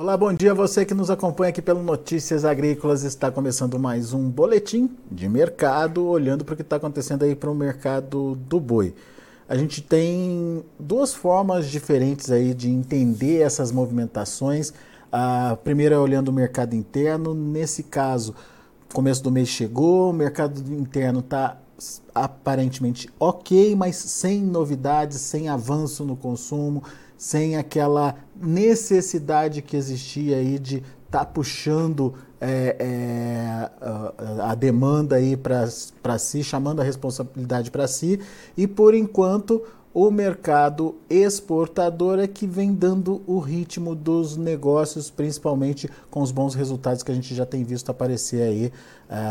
Olá, bom dia a você que nos acompanha aqui pelo Notícias Agrícolas. Está começando mais um boletim de mercado, olhando para o que está acontecendo aí para o mercado do boi. A gente tem duas formas diferentes aí de entender essas movimentações. A primeira é olhando o mercado interno. Nesse caso, começo do mês chegou, o mercado interno está aparentemente ok, mas sem novidades, sem avanço no consumo sem aquela necessidade que existia aí de estar tá puxando é, é, a, demanda aí para si, chamando a responsabilidade para si, e por enquanto o mercado exportador é que vem dando o ritmo dos negócios, principalmente com os bons resultados que a gente já tem visto aparecer aí.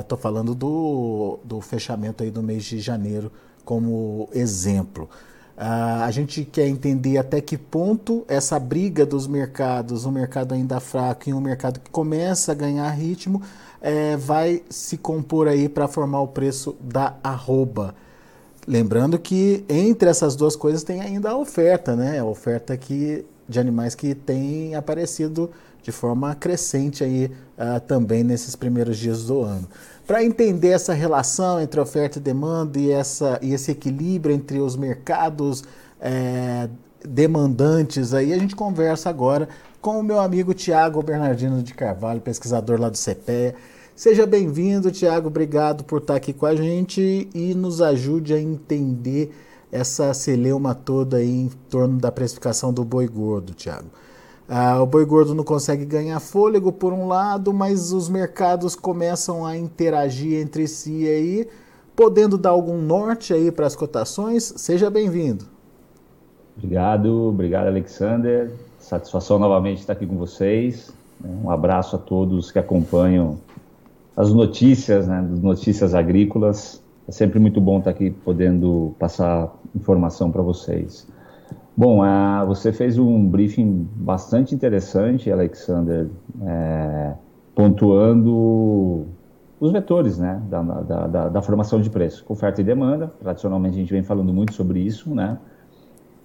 Estou é, falando do, do fechamento aí do mês de janeiro como exemplo. Uh, a gente quer entender até que ponto essa briga dos mercados, um mercado ainda fraco e um mercado que começa a ganhar ritmo, é, vai se compor aí para formar o preço da arroba. Lembrando que entre essas duas coisas tem ainda a oferta, né? A oferta que, de animais que tem aparecido de forma crescente aí uh, também nesses primeiros dias do ano. Para entender essa relação entre oferta e demanda e, essa, e esse equilíbrio entre os mercados é, demandantes, aí a gente conversa agora com o meu amigo Tiago Bernardino de Carvalho, pesquisador lá do CPE. Seja bem-vindo, Tiago. Obrigado por estar aqui com a gente e nos ajude a entender essa celeuma toda aí em torno da precificação do boi gordo, Tiago. Ah, o boi gordo não consegue ganhar fôlego por um lado, mas os mercados começam a interagir entre si aí, podendo dar algum norte aí para as cotações. Seja bem-vindo. Obrigado, obrigado Alexander. Satisfação novamente estar aqui com vocês. Um abraço a todos que acompanham as notícias, né, notícias agrícolas. É sempre muito bom estar aqui podendo passar informação para vocês. Bom, uh, você fez um briefing bastante interessante, Alexander, é, pontuando os vetores né, da, da, da, da, formação de preço, oferta e demanda. Tradicionalmente a gente vem falando muito sobre isso, né?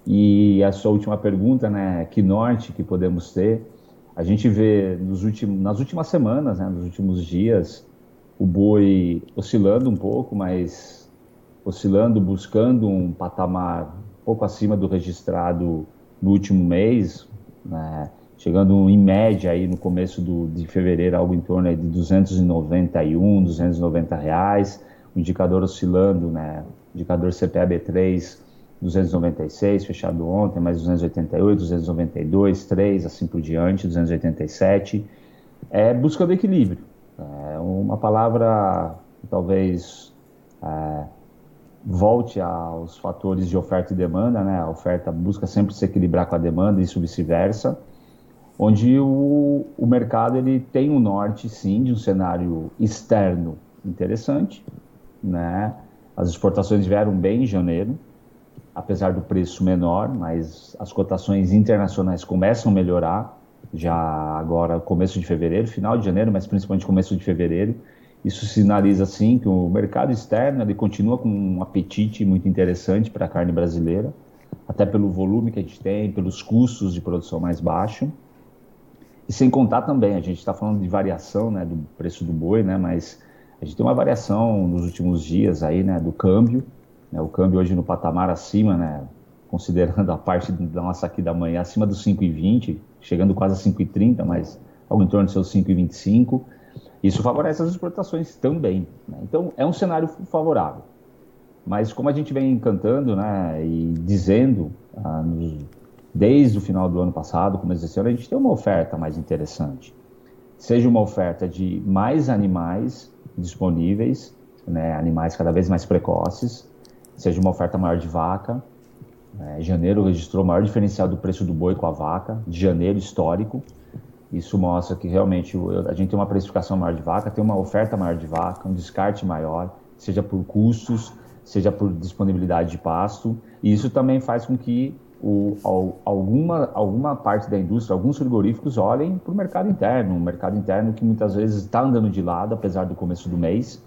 E a sua última pergunta, né, que norte que podemos ter? A gente vê nos últimos, nas últimas semanas, né, nos últimos dias, o boi oscilando um pouco, mas oscilando, buscando um patamar pouco acima do registrado no último mês, né, chegando em média aí no começo do, de fevereiro algo em torno de 291, 290 reais, o indicador oscilando, né, indicador CPAB3 296, fechado ontem, mais 288, 292, 3, assim por diante, 287, é buscando equilíbrio. É uma palavra talvez é, volte aos fatores de oferta e demanda, né? A oferta busca sempre se equilibrar com a demanda e isso vice-versa, onde o, o mercado ele tem um norte, sim, de um cenário externo interessante, né? As exportações vieram bem em janeiro, apesar do preço menor, mas as cotações internacionais começam a melhorar já agora começo de fevereiro, final de janeiro, mas principalmente começo de fevereiro. Isso sinaliza, sim, que o mercado externo ele continua com um apetite muito interessante para a carne brasileira, até pelo volume que a gente tem, pelos custos de produção mais baixos. E sem contar também, a gente está falando de variação né, do preço do boi, né, mas a gente tem uma variação nos últimos dias aí, né, do câmbio. Né, o câmbio hoje no patamar acima, né, considerando a parte da nossa aqui da manhã, acima dos 5,20, chegando quase a 5,30, mas algo em torno de seus 5,25. Isso favorece as exportações também. Né? Então, é um cenário favorável. Mas como a gente vem cantando né, e dizendo, ah, nos, desde o final do ano passado, começo desse ano, a gente tem uma oferta mais interessante. Seja uma oferta de mais animais disponíveis, né, animais cada vez mais precoces, seja uma oferta maior de vaca. Né, janeiro registrou o maior diferencial do preço do boi com a vaca, de janeiro histórico. Isso mostra que realmente a gente tem uma precificação maior de vaca, tem uma oferta maior de vaca, um descarte maior, seja por custos, seja por disponibilidade de pasto. E isso também faz com que o, alguma, alguma parte da indústria, alguns frigoríficos olhem para o mercado interno, um mercado interno que muitas vezes está andando de lado, apesar do começo do mês.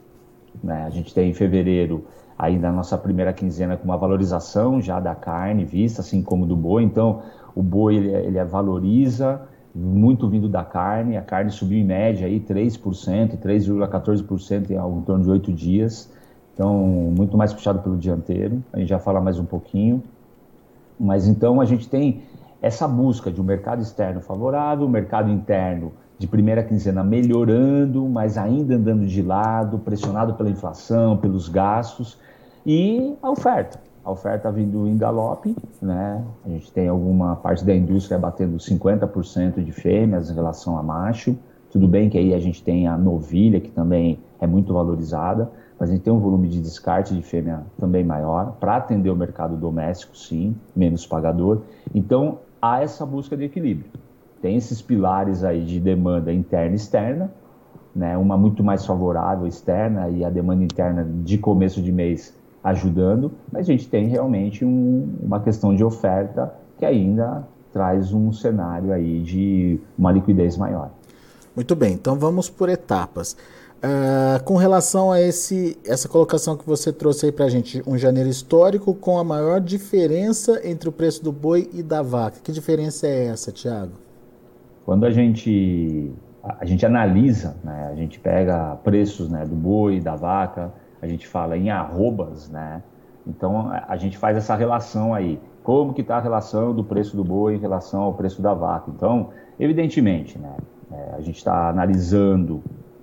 Né? A gente tem em fevereiro ainda a nossa primeira quinzena com uma valorização já da carne vista, assim como do boi. Então, o boi ele, ele valoriza muito vindo da carne, a carne subiu em média aí 3%, 3,14% em torno de oito dias, então muito mais puxado pelo dianteiro, a gente já fala mais um pouquinho, mas então a gente tem essa busca de um mercado externo favorável, mercado interno de primeira quinzena melhorando, mas ainda andando de lado, pressionado pela inflação, pelos gastos, e a oferta. A oferta vindo em galope, né? A gente tem alguma parte da indústria batendo 50% de fêmeas em relação a macho. Tudo bem que aí a gente tem a novilha, que também é muito valorizada, mas a gente tem um volume de descarte de fêmea também maior, para atender o mercado doméstico, sim, menos pagador. Então, há essa busca de equilíbrio tem esses pilares aí de demanda interna e externa, né? Uma muito mais favorável externa e a demanda interna de começo de mês ajudando, mas a gente tem realmente um, uma questão de oferta que ainda traz um cenário aí de uma liquidez maior. Muito bem, então vamos por etapas. Uh, com relação a esse, essa colocação que você trouxe aí para a gente, um janeiro histórico com a maior diferença entre o preço do boi e da vaca. Que diferença é essa, Tiago? Quando a gente, a, gente analisa, né, a gente pega preços né, do boi, da vaca, a gente fala em arrobas, né? Então a gente faz essa relação aí. Como que está a relação do preço do boi em relação ao preço da vaca? Então, evidentemente, né, é, a gente está analisando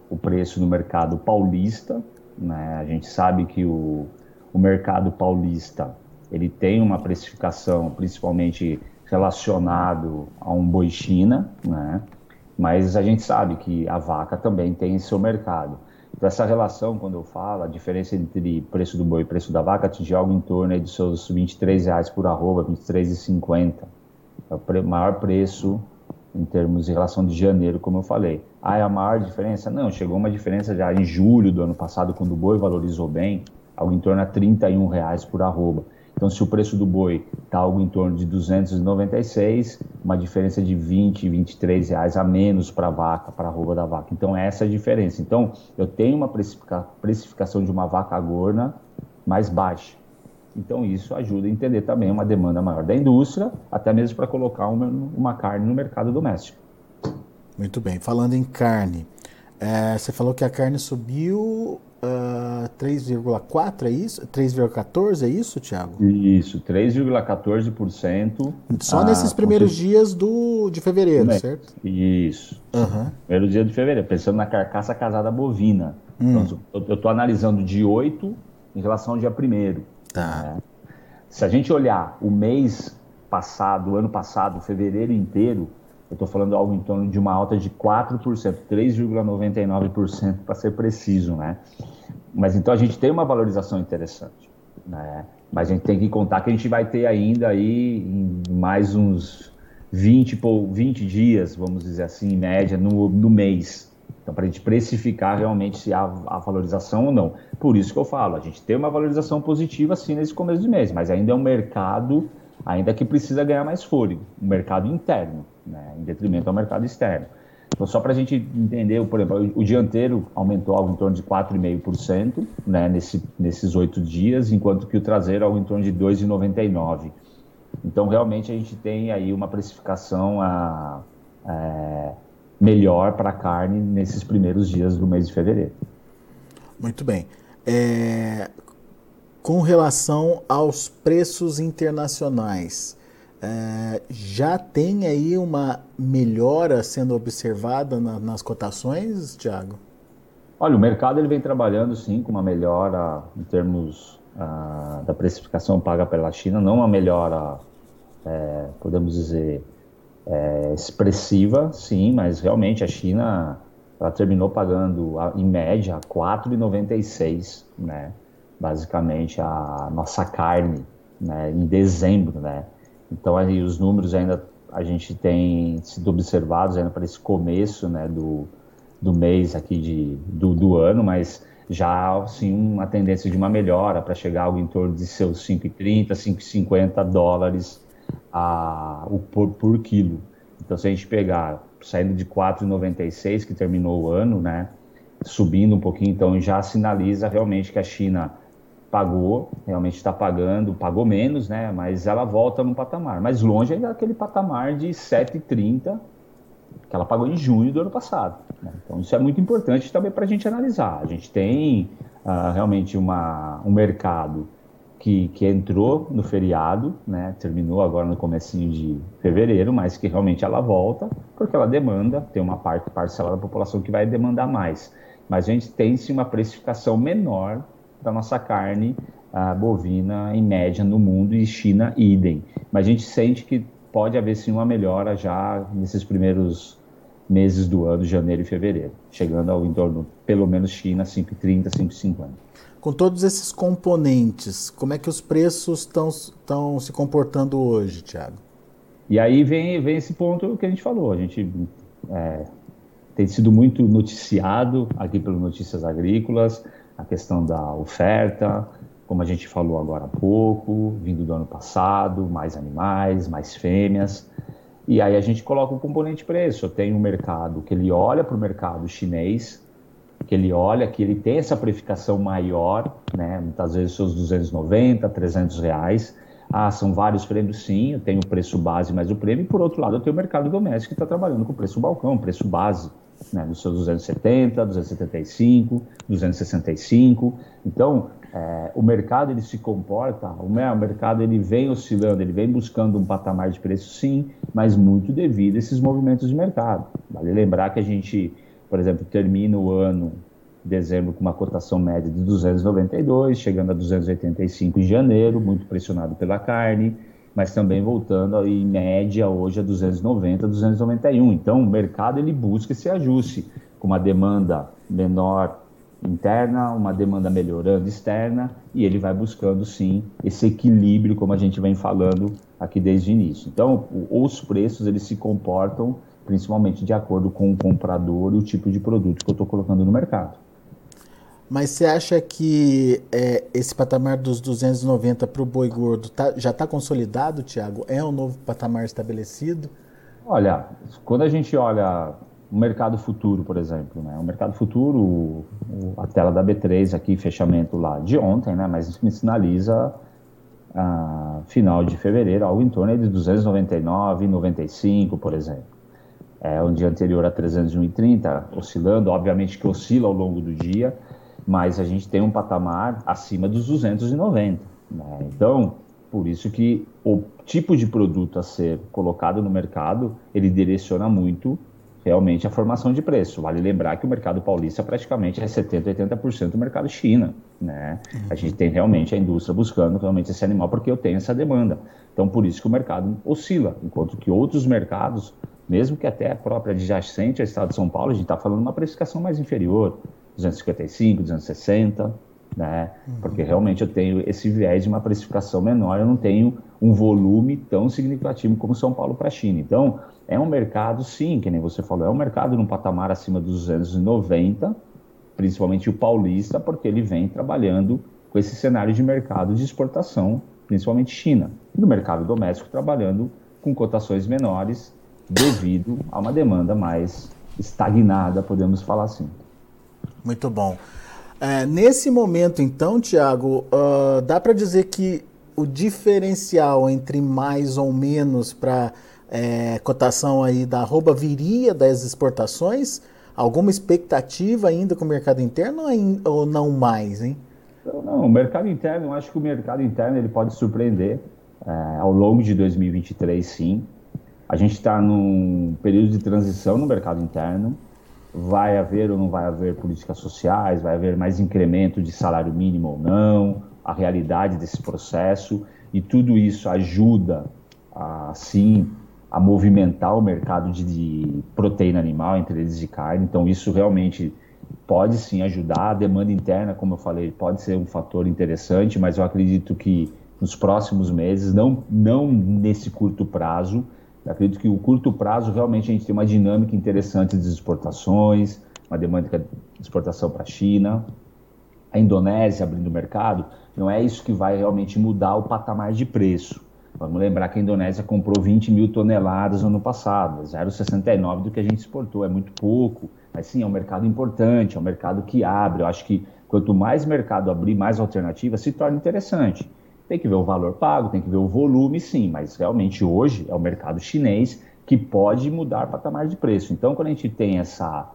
o preço no mercado paulista, né? A gente sabe que o, o mercado paulista ele tem uma precificação, principalmente relacionado a um boi China, né? Mas a gente sabe que a vaca também tem seu mercado. Essa relação, quando eu falo, a diferença entre preço do boi e preço da vaca atinge algo em torno dos seus 23 reais por arroba, 23,50. É o maior preço em termos de relação de janeiro, como eu falei. Ah, é a maior diferença? Não, chegou uma diferença já em julho do ano passado, quando o boi valorizou bem, algo em torno a 31 reais por arroba. Então, se o preço do boi está algo em torno de 296, uma diferença de 20, 23 reais a menos para a vaca, para a arroba da vaca. Então, essa é a diferença. Então, eu tenho uma precificação de uma vaca gorna mais baixa. Então, isso ajuda a entender também uma demanda maior da indústria, até mesmo para colocar uma, uma carne no mercado doméstico. Muito bem. Falando em carne, é, você falou que a carne subiu uh, ah, 3,4, é isso? 3,14 é isso, Thiago? Isso, 3,14%. Só ah, nesses primeiros dias do, de fevereiro, certo? Isso. Uhum. Primeiro dia de fevereiro, pensando na carcaça casada bovina. Hum. Então, eu estou analisando de 8 em relação ao dia 1 Tá. Né? Se a gente olhar o mês passado, o ano passado, fevereiro inteiro, eu estou falando algo em torno de uma alta de 4%, 3,99% para ser preciso, né? Mas então a gente tem uma valorização interessante, né? Mas a gente tem que contar que a gente vai ter ainda aí mais uns 20, 20 dias, vamos dizer assim, em média, no, no mês. Então, para a gente precificar realmente se há a valorização ou não. Por isso que eu falo, a gente tem uma valorização positiva sim nesse começo de mês, mas ainda é um mercado ainda que precisa ganhar mais fôlego, um mercado interno, né, em detrimento ao mercado externo. Então, só para a gente entender, por exemplo, o dianteiro aumentou algo em torno de 4,5% né, nesse, nesses oito dias, enquanto que o traseiro algo em torno de 2,99%. Então, realmente, a gente tem aí uma precificação a, é, melhor para a carne nesses primeiros dias do mês de fevereiro. Muito bem. É, com relação aos preços internacionais, é, já tem aí uma melhora sendo observada na, nas cotações, Tiago? Olha, o mercado ele vem trabalhando sim com uma melhora em termos ah, da precificação paga pela China, não uma melhora, é, podemos dizer, é, expressiva, sim, mas realmente a China ela terminou pagando em média 4,96, né? basicamente a nossa carne né, em dezembro, né? Então aí os números ainda a gente tem sido observados ainda para esse começo, né, do, do mês aqui de, do, do ano, mas já sim uma tendência de uma melhora para chegar algo em torno de seus 5,30, 5,50 dólares a, o, por, por quilo. Então se a gente pegar saindo de 4,96 que terminou o ano, né, subindo um pouquinho, então já sinaliza realmente que a China pagou, realmente está pagando, pagou menos, né? Mas ela volta no patamar, mas longe ainda daquele patamar de 7,30, que ela pagou em junho do ano passado. Né? Então, isso é muito importante também para a gente analisar. A gente tem uh, realmente uma, um mercado que, que entrou no feriado, né? terminou agora no comecinho de fevereiro, mas que realmente ela volta, porque ela demanda, tem uma parte parcela da população que vai demandar mais. Mas a gente tem sim uma precificação menor da nossa carne uh, bovina em média no mundo e China idem. Mas a gente sente que pode haver sim uma melhora já nesses primeiros meses do ano, janeiro e fevereiro, chegando ao entorno, pelo menos China, 5,30, 5,50. Com todos esses componentes, como é que os preços estão se comportando hoje, Tiago? E aí vem, vem esse ponto que a gente falou. A gente é, tem sido muito noticiado aqui pelo Notícias Agrícolas, a questão da oferta, como a gente falou agora há pouco, vindo do ano passado, mais animais, mais fêmeas. E aí a gente coloca o componente preço. Tenho um mercado que ele olha para o mercado chinês, que ele olha que ele tem essa precificação maior, né? muitas vezes seus 290, 300 reais. Ah, são vários prêmios, sim, eu tenho o preço base mais o prêmio, e por outro lado eu tenho o mercado doméstico que está trabalhando com preço balcão, preço base, né, dos seus 270, 275, 265. Então, é, o mercado ele se comporta, o mercado ele vem oscilando, ele vem buscando um patamar de preço sim, mas muito devido a esses movimentos de mercado. Vale lembrar que a gente, por exemplo, termina o ano dezembro com uma cotação média de 292, chegando a 285 em janeiro, muito pressionado pela carne, mas também voltando em média hoje a 290, 291. Então o mercado ele busca esse ajuste com uma demanda menor interna, uma demanda melhorando externa, e ele vai buscando sim esse equilíbrio, como a gente vem falando aqui desde o início. Então, os preços eles se comportam principalmente de acordo com o comprador e o tipo de produto que eu estou colocando no mercado. Mas você acha que é, esse patamar dos 290 para o boi gordo tá, já está consolidado, Tiago? É um novo patamar estabelecido? Olha, quando a gente olha o mercado futuro, por exemplo. Né? O mercado futuro, o, a tela da B3 aqui, fechamento lá de ontem, né? mas me sinaliza a final de fevereiro, algo em torno de 299,95, por exemplo. É um dia anterior a 301,30, oscilando, obviamente que oscila ao longo do dia, mas a gente tem um patamar acima dos 290. Né? Então, por isso que o tipo de produto a ser colocado no mercado, ele direciona muito realmente a formação de preço. Vale lembrar que o mercado paulista praticamente é 70%, 80% do mercado China. Né? A gente tem realmente a indústria buscando realmente esse animal porque eu tenho essa demanda. Então, por isso que o mercado oscila, enquanto que outros mercados, mesmo que até a própria adjacente ao estado de São Paulo, a gente está falando uma precificação mais inferior, 255, 260, né? Uhum. Porque realmente eu tenho esse viés de uma precificação menor, eu não tenho um volume tão significativo como São Paulo para a China. Então, é um mercado, sim, que nem você falou, é um mercado num patamar acima dos 290, principalmente o paulista, porque ele vem trabalhando com esse cenário de mercado de exportação, principalmente China. E no mercado doméstico, trabalhando com cotações menores, devido a uma demanda mais estagnada, podemos falar assim. Muito bom. É, nesse momento, então, Tiago, uh, dá para dizer que o diferencial entre mais ou menos para é, cotação aí da arroba viria das exportações? Alguma expectativa ainda com o mercado interno ou não mais, hein? Não, o mercado interno, eu acho que o mercado interno ele pode surpreender é, ao longo de 2023, sim. A gente está num período de transição no mercado interno. Vai haver ou não vai haver políticas sociais, vai haver mais incremento de salário mínimo ou não, a realidade desse processo, e tudo isso ajuda a, sim, a movimentar o mercado de, de proteína animal, entre eles de carne. Então, isso realmente pode sim ajudar. A demanda interna, como eu falei, pode ser um fator interessante, mas eu acredito que nos próximos meses, não, não nesse curto prazo, eu acredito que o curto prazo realmente a gente tem uma dinâmica interessante de exportações, uma demanda de exportação para a China, a Indonésia abrindo o mercado, não é isso que vai realmente mudar o patamar de preço. Vamos lembrar que a Indonésia comprou 20 mil toneladas no ano passado, 0,69 do que a gente exportou, é muito pouco, mas sim, é um mercado importante, é um mercado que abre. Eu acho que quanto mais mercado abrir, mais alternativas, se torna interessante. Tem que ver o valor pago, tem que ver o volume, sim, mas realmente hoje é o mercado chinês que pode mudar patamar de preço. Então, quando a gente tem essa,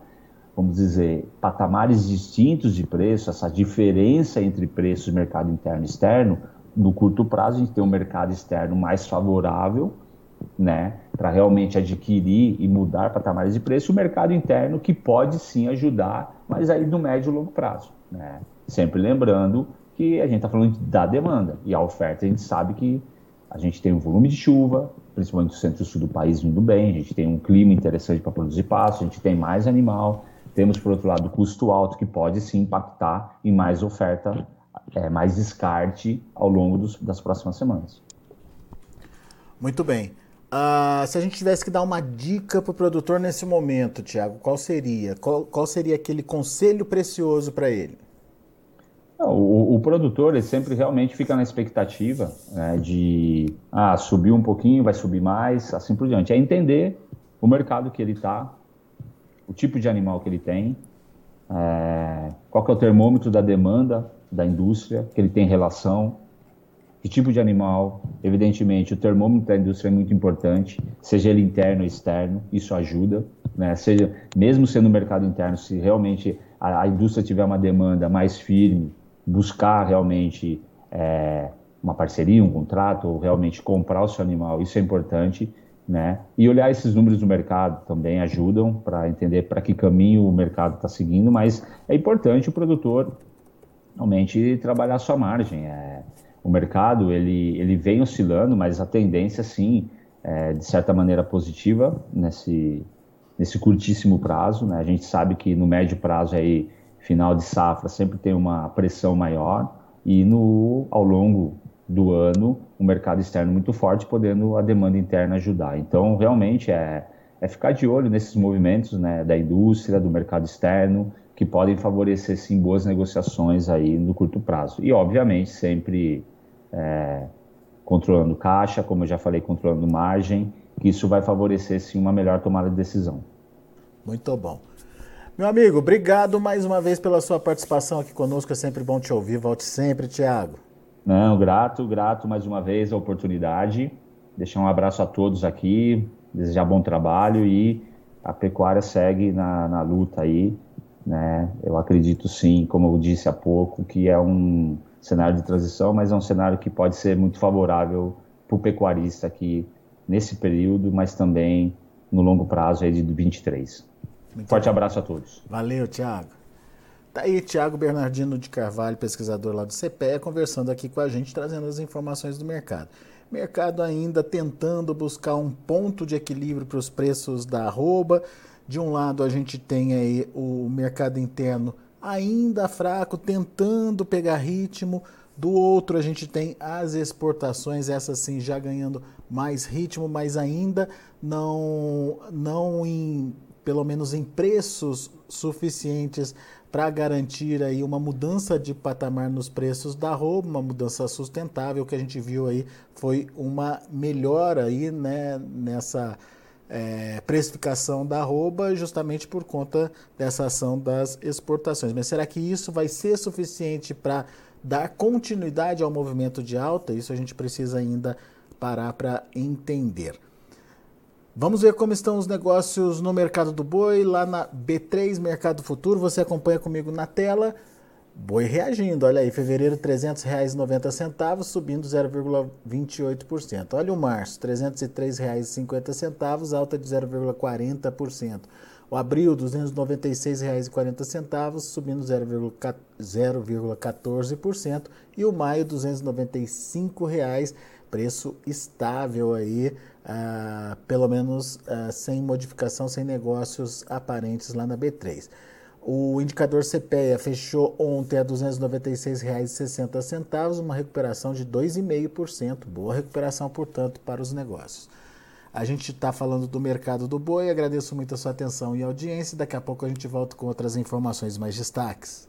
vamos dizer, patamares distintos de preço, essa diferença entre preços mercado interno e externo, no curto prazo a gente tem um mercado externo mais favorável, né, para realmente adquirir e mudar patamares de preço, o mercado interno que pode sim ajudar, mas aí no médio e longo prazo, né? Sempre lembrando que a gente está falando da demanda e a oferta a gente sabe que a gente tem um volume de chuva, principalmente no centro e sul do país indo bem, a gente tem um clima interessante para produzir pasto, a gente tem mais animal, temos por outro lado custo alto que pode sim impactar em mais oferta, é, mais descarte ao longo dos, das próximas semanas. Muito bem. Uh, se a gente tivesse que dar uma dica para o produtor nesse momento, Tiago, qual seria? Qual, qual, seria aquele conselho precioso para ele? O, o, produtor ele sempre realmente fica na expectativa né, de ah, subir um pouquinho, vai subir mais, assim por diante. É entender o mercado que ele está, o tipo de animal que ele tem, é, qual é o termômetro da demanda da indústria que ele tem relação, que tipo de animal. Evidentemente, o termômetro da indústria é muito importante, seja ele interno ou externo, isso ajuda. Né? Seja, mesmo sendo mercado interno, se realmente a, a indústria tiver uma demanda mais firme, buscar realmente é, uma parceria, um contrato, ou realmente comprar o seu animal, isso é importante, né? E olhar esses números do mercado também ajudam para entender para que caminho o mercado está seguindo, mas é importante o produtor realmente trabalhar a sua margem. É, o mercado ele, ele vem oscilando, mas a tendência sim, é, de certa maneira positiva nesse, nesse curtíssimo prazo. Né? A gente sabe que no médio prazo aí final de safra sempre tem uma pressão maior e no ao longo do ano o mercado externo muito forte, podendo a demanda interna ajudar. Então, realmente é, é ficar de olho nesses movimentos né, da indústria, do mercado externo, que podem favorecer sim boas negociações aí no curto prazo. E, obviamente, sempre é, controlando caixa, como eu já falei, controlando margem, que isso vai favorecer sim uma melhor tomada de decisão. Muito bom. Meu amigo, obrigado mais uma vez pela sua participação aqui conosco. É sempre bom te ouvir. Volte sempre, Tiago. Não, grato, grato mais uma vez a oportunidade. Deixar um abraço a todos aqui, desejar bom trabalho e a pecuária segue na, na luta aí. Né? Eu acredito sim, como eu disse há pouco, que é um cenário de transição, mas é um cenário que pode ser muito favorável para o pecuarista aqui nesse período, mas também no longo prazo aí de 23. Muito Forte bom. abraço a todos. Valeu, Tiago. Tá aí, Tiago Bernardino de Carvalho, pesquisador lá do CPE, conversando aqui com a gente, trazendo as informações do mercado. Mercado ainda tentando buscar um ponto de equilíbrio para os preços da arroba. De um lado, a gente tem aí o mercado interno ainda fraco, tentando pegar ritmo. Do outro, a gente tem as exportações, essas sim já ganhando mais ritmo, mas ainda não, não em pelo menos em preços suficientes para garantir aí uma mudança de patamar nos preços da roupa, uma mudança sustentável. O que a gente viu aí foi uma melhora aí, né, nessa é, precificação da arroba justamente por conta dessa ação das exportações. Mas será que isso vai ser suficiente para dar continuidade ao movimento de alta? Isso a gente precisa ainda parar para entender. Vamos ver como estão os negócios no mercado do boi, lá na B3 Mercado Futuro. Você acompanha comigo na tela. Boi reagindo, olha aí, fevereiro R$ 300,90, subindo 0,28%. Olha o março, R$ 303,50, alta de 0,40%. O abril, R$ 296,40, subindo 0,14%. E o maio, R$ 295,00 preço estável aí, ah, pelo menos ah, sem modificação, sem negócios aparentes lá na B3. O indicador CPEA fechou ontem a R$ 296,60, uma recuperação de 2,5%. Boa recuperação, portanto, para os negócios. A gente está falando do mercado do boi. Agradeço muito a sua atenção e audiência. Daqui a pouco a gente volta com outras informações mais destaques.